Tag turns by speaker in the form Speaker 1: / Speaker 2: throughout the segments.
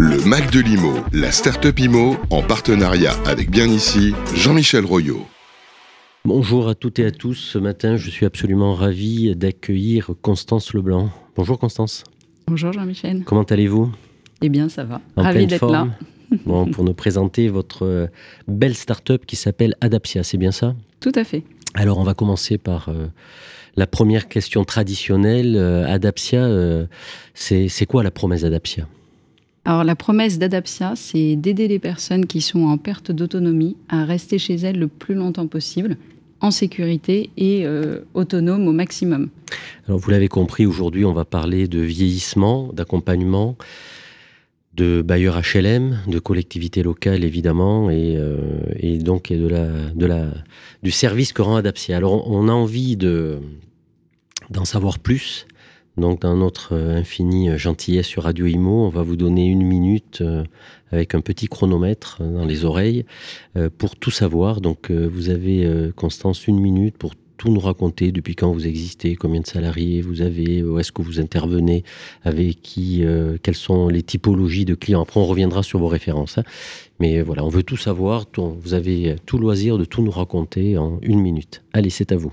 Speaker 1: Le Mac de l'IMO, la start-up IMO, en partenariat avec Bien Ici, Jean-Michel Royot.
Speaker 2: Bonjour à toutes et à tous. Ce matin, je suis absolument ravi d'accueillir Constance Leblanc. Bonjour Constance.
Speaker 3: Bonjour Jean-Michel.
Speaker 2: Comment allez-vous?
Speaker 3: Eh bien, ça va.
Speaker 2: En
Speaker 3: Ravi d'être là.
Speaker 2: bon, pour nous présenter votre euh, belle start-up qui s'appelle Adapsia, c'est bien ça?
Speaker 3: Tout à fait.
Speaker 2: Alors, on va commencer par euh, la première question traditionnelle. Euh, Adapsia, c'est quoi la promesse d'Adapsia
Speaker 3: alors la promesse d'Adapsia, c'est d'aider les personnes qui sont en perte d'autonomie à rester chez elles le plus longtemps possible, en sécurité et euh, autonome au maximum.
Speaker 2: Alors vous l'avez compris, aujourd'hui on va parler de vieillissement, d'accompagnement, de bailleurs HLM, de collectivités locales évidemment, et, euh, donc de la, de du service que rend Adapsia. Alors on a envie d'en savoir plus donc, dans notre euh, infinie euh, gentillesse sur Radio Imo, on va vous donner une minute euh, avec un petit chronomètre dans les oreilles pour tout savoir. Donc, vous avez, Constance, une minute pour tout nous raconter depuis quand vous existez, combien de salariés vous avez, où est-ce que vous intervenez, avec qui, quelles sont les typologies de clients. Après, on reviendra sur vos références. Hein. Mais voilà, on veut tout savoir. vous avez tout loisir de tout nous raconter en une minute. Allez, c'est à vous.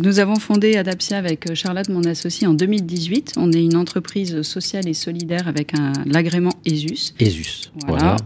Speaker 3: Nous avons fondé Adapsia avec euh, Charlotte, mon associé, en 2018. On est une entreprise sociale et solidaire avec l'agrément ESUS.
Speaker 2: ESUS,
Speaker 3: voilà.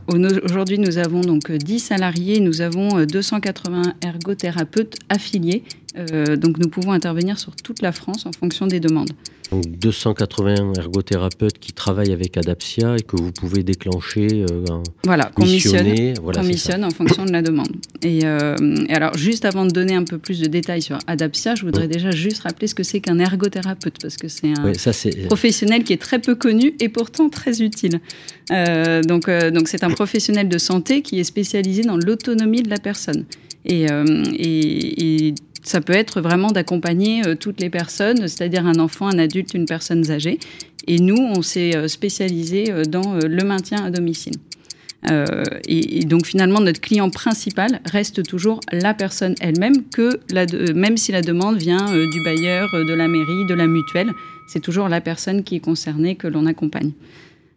Speaker 3: Aujourd'hui, nous avons donc 10 salariés, nous avons 280 euh, ergothérapeutes affiliés. Euh, donc nous pouvons intervenir sur toute la France en fonction des demandes.
Speaker 2: Donc 280 ergothérapeutes qui travaillent avec Adapsia et que vous pouvez déclencher,
Speaker 3: euh, voilà, qu'on missionne, voilà, missionne en fonction de la demande. Euh, et, alors juste avant de donner un peu plus de détails sur Adapsia, je voudrais déjà juste rappeler ce que c'est qu'un ergothérapeute parce que c'est un professionnel qui est très peu connu et pourtant très utile. Euh, donc donc c'est un professionnel de santé qui est spécialisé dans l'autonomie de la personne. Et, et, et, ça peut être vraiment d'accompagner euh, toutes les personnes, c'est-à-dire un enfant, un adulte, une personne âgée. Et nous, on s'est euh, spécialisé euh, dans le maintien à domicile. et, donc finalement, notre client principal reste toujours la personne elle-même, que même si la demande vient du bailleur, de la mairie, de la mutuelle, c'est toujours la personne qui est concernée que l'on accompagne.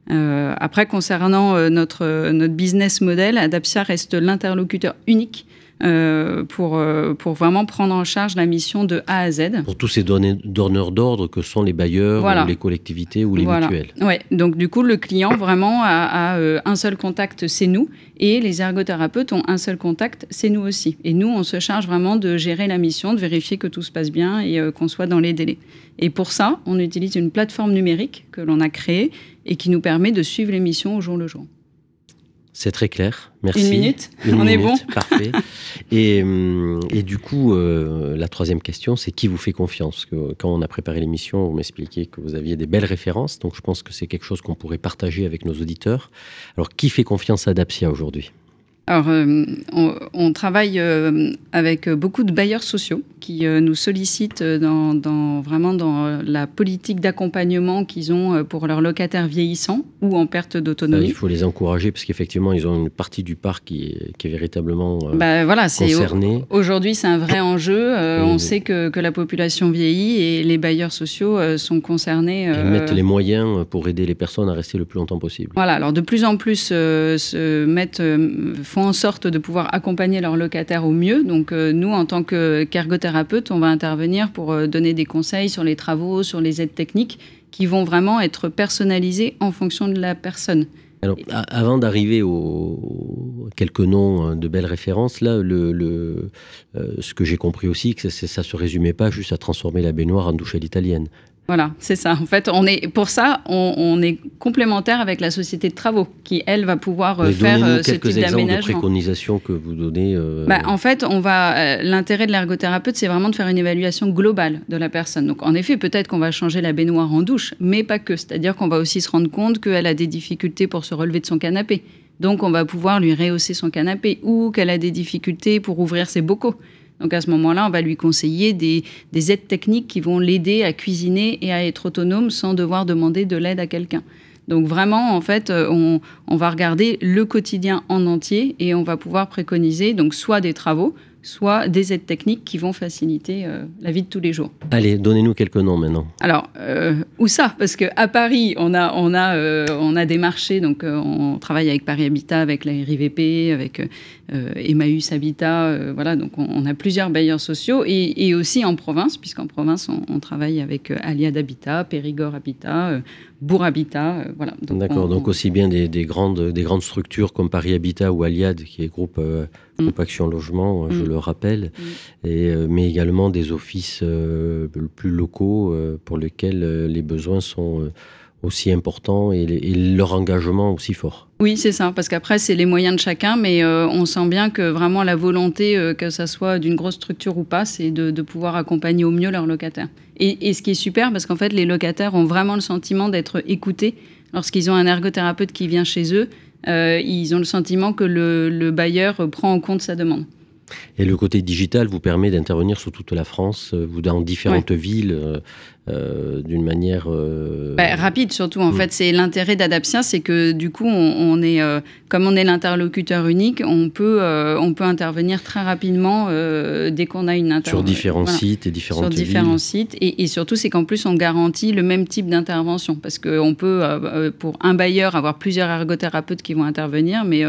Speaker 3: après, concernant notre, notre business model, Adapsia reste l'interlocuteur unique euh, pour, euh, pour vraiment prendre en charge la mission de A à Z.
Speaker 2: Pour tous ces donneurs d'ordre que sont les bailleurs, ou les collectivités ou les mutuelles.
Speaker 3: Oui, donc du coup, le client vraiment a, euh, un seul contact, c'est nous, et les ergothérapeutes ont un seul contact, c'est nous aussi. Et nous, on se charge vraiment de gérer la mission, de vérifier que tout se passe bien et qu'on soit dans les délais. Et pour ça, on utilise une plateforme numérique que l'on a créée et qui nous permet de suivre les missions au jour le jour.
Speaker 2: C'est très clair. Merci.
Speaker 3: Une minute On est bon
Speaker 2: Parfait. Et, hum, et, du coup, euh, la troisième question, c'est qui vous fait confiance? Que Quand on a préparé l'émission, vous m'expliquiez que vous aviez des belles références. Donc, je pense que c'est quelque chose qu'on pourrait partager avec nos auditeurs. Alors, qui fait confiance à Dapsia aujourd'hui?
Speaker 3: Alors, euh, on, travaille euh, avec beaucoup de bailleurs sociaux qui euh, nous sollicitent dans, vraiment dans la politique d'accompagnement qu'ils ont pour leurs locataires vieillissants ou en perte d'autonomie.
Speaker 2: Il faut les encourager parce qu'effectivement, ils ont une partie du parc qui est, véritablement bah, voilà, concernée.
Speaker 3: Aujourd'hui, c'est un vrai enjeu. on sait que, que, la population vieillit et les bailleurs sociaux sont concernés.
Speaker 2: Et mettent les moyens pour aider les personnes à rester le plus longtemps possible.
Speaker 3: Voilà, alors de plus en plus se mettent, en sorte de pouvoir accompagner leurs locataires au mieux. Donc euh, nous, en tant qu'ergothérapeute, on va intervenir pour euh, donner des conseils sur les travaux, sur les aides techniques qui vont vraiment être personnalisées en fonction de la personne.
Speaker 2: Alors, avant d'arriver aux quelques noms hein, de belles références, là, le, le euh, ce que j'ai compris aussi, que ça ne se résumait pas juste à transformer la baignoire en douche à l'italienne.
Speaker 3: Voilà, c'est ça. En fait, on est pour ça, on, est complémentaire avec la société de travaux qui, elle, va pouvoir euh, faire euh, ce type d'aménagement.
Speaker 2: de préconisations que vous donnez. Euh,
Speaker 3: bah, en fait, on va. L'intérêt de l'ergothérapeute, c'est vraiment de faire une évaluation globale de la personne. Donc, en effet, peut-être qu'on va changer la baignoire en douche, mais pas que. C'est-à-dire qu'on va aussi se rendre compte qu'elle a des difficultés pour se relever de son canapé. Donc, on va pouvoir lui rehausser son canapé ou qu'elle a des difficultés pour ouvrir ses bocaux. Donc à ce moment-là, on va lui conseiller des, aides techniques qui vont l'aider à cuisiner et à être autonome sans devoir demander de l'aide à quelqu'un. Donc vraiment, en fait, euh, on, va regarder le quotidien en entier et on va pouvoir préconiser donc soit des travaux, soit des aides techniques qui vont faciliter euh, la vie de tous les jours.
Speaker 2: Allez, donnez-nous quelques noms maintenant.
Speaker 3: Alors, euh, où ça? Parce qu'à Paris, on a, on, a, euh, on a des marchés, donc on travaille avec Paris Habitat, avec la RIVP, avec Emmaüs Habitat, voilà, donc on, a plusieurs bailleurs sociaux, et, aussi en province, puisqu'en province, on, travaille avec Aliad Habitat, Périgord Habitat, Bourg Habitat, voilà.
Speaker 2: D'accord, donc aussi bien des, des, grandes, des grandes structures comme Paris Habitat ou Aliad, qui est groupe groupe Action Logement, je mm. le rappelle, mm. et, euh, mais également des offices euh, plus locaux euh, pour lesquels les besoins sont aussi importants et, leur engagement aussi fort.
Speaker 3: Oui, c'est ça, parce qu'après, c'est les moyens de chacun, mais on sent bien que vraiment la volonté, que ça soit d'une grosse structure ou pas, c'est de, pouvoir accompagner au mieux leurs locataires. Et, ce qui est super, parce qu'en fait, les locataires ont vraiment le sentiment d'être écoutés lorsqu'ils ont un ergothérapeute qui vient chez eux ils ont le sentiment que le, bailleur prend en compte sa demande.
Speaker 2: Et le côté digital vous permet d'intervenir sur toute la France, euh, vous dans différentes villes, euh, euh, d'une manière euh,
Speaker 3: bah, rapide surtout. En mm. fait, c'est l'intérêt d'Adaptia, c'est que du coup, on, est euh, comme on est l'interlocuteur unique, on peut on peut intervenir très rapidement dès qu'on a une
Speaker 2: intervention sur différents sites et différentes
Speaker 3: sur différents sites et, surtout c'est qu'en plus on garantit le même type d'intervention parce qu'on peut pour un bailleur avoir plusieurs ergothérapeutes qui vont intervenir, mais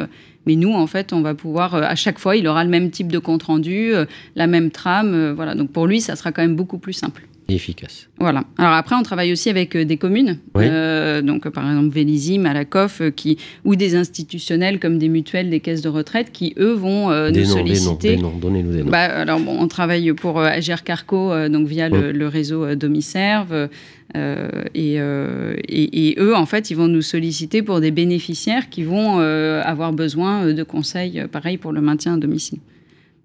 Speaker 3: mais nous, en fait, on va pouvoir, à chaque fois, il aura le même type de compte rendu, la même trame. voilà. Donc pour lui, ça sera quand même beaucoup plus simple
Speaker 2: efficace.
Speaker 3: Voilà. Alors après, on travaille aussi avec euh, des communes, euh, donc par exemple Vélizy, Malakoff, euh, qui ou des institutionnels comme des mutuelles, des caisses de retraite, qui eux vont nous solliciter.
Speaker 2: Des noms, donnez-nous des noms.
Speaker 3: Bah, alors bon, on travaille pour Agir Carco, donc via le, réseau Domiserve. Et, et, eux, en fait, ils vont nous solliciter pour des bénéficiaires qui vont avoir besoin de conseils, pareil pour le maintien à domicile.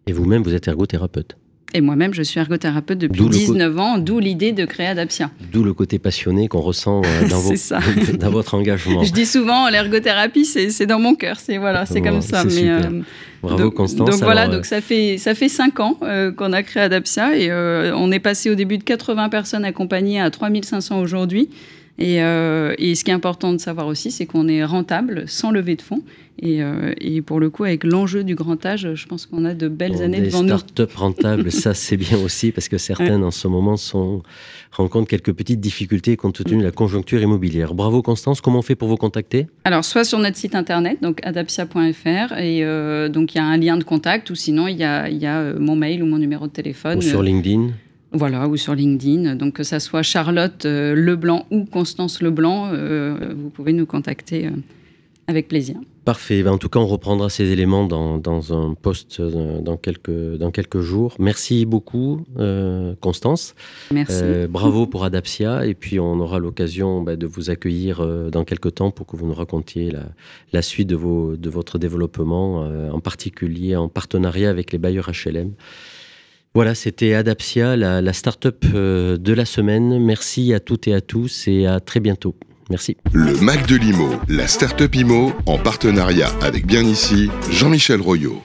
Speaker 2: Et vous-même, vous êtes ergothérapeute
Speaker 3: et moi-même, je suis ergothérapeute depuis 19 ans, d'où l'idée de créer Adaptia.
Speaker 2: D'où le côté passionné qu'on ressent euh, dans, dans, votre engagement.
Speaker 3: Je dis souvent, l'ergothérapie, c'est dans mon cœur. C'est voilà, c'est comme ça.
Speaker 2: Mais, euh, Bravo
Speaker 3: donc,
Speaker 2: Constance.
Speaker 3: Donc voilà, donc ça fait ça fait cinq ans euh, qu'on a créé Adaptia et on est passé au début de 80 personnes accompagnées à 3500 aujourd'hui. Et, et, ce qui est important de savoir aussi, c'est qu'on est rentable sans lever de fonds euh, et, pour le coup, avec l'enjeu du grand âge, je pense qu'on a de belles années devant
Speaker 2: nous. Start-up rentables, ça c'est bien aussi, parce que certaines en ce moment sont, rencontrent quelques petites difficultés compte tenu de la conjoncture immobilière. Bravo Constance, comment on fait pour vous contacter?
Speaker 3: Alors, soit sur notre site internet, donc adaptia.fr, et euh, donc il y a un lien de contact, ou sinon il y a, y a euh, mon mail ou mon numéro de téléphone.
Speaker 2: Ou sur LinkedIn
Speaker 3: voilà, ou sur LinkedIn. Donc, que ça soit Charlotte Leblanc ou Constance Leblanc, vous pouvez nous contacter avec plaisir.
Speaker 2: Parfait. Ben, en tout cas, on reprendra ces éléments dans, un post euh, dans quelques, dans quelques jours. Merci beaucoup, euh, Constance.
Speaker 3: Merci. Euh,
Speaker 2: bravo pour Adapsia. Et puis, on aura l'occasion ben, de vous accueillir dans quelques temps pour que vous nous racontiez la, suite de, vos, de votre développement, en particulier en partenariat avec les bailleurs HLM. Voilà, c'était Adapsia, la, la start-up de la semaine. Merci à toutes et à tous et à très bientôt. Merci.
Speaker 1: Le Mac de l'IMO, la start-up IMO, en partenariat avec Bien Ici, Jean-Michel Royot.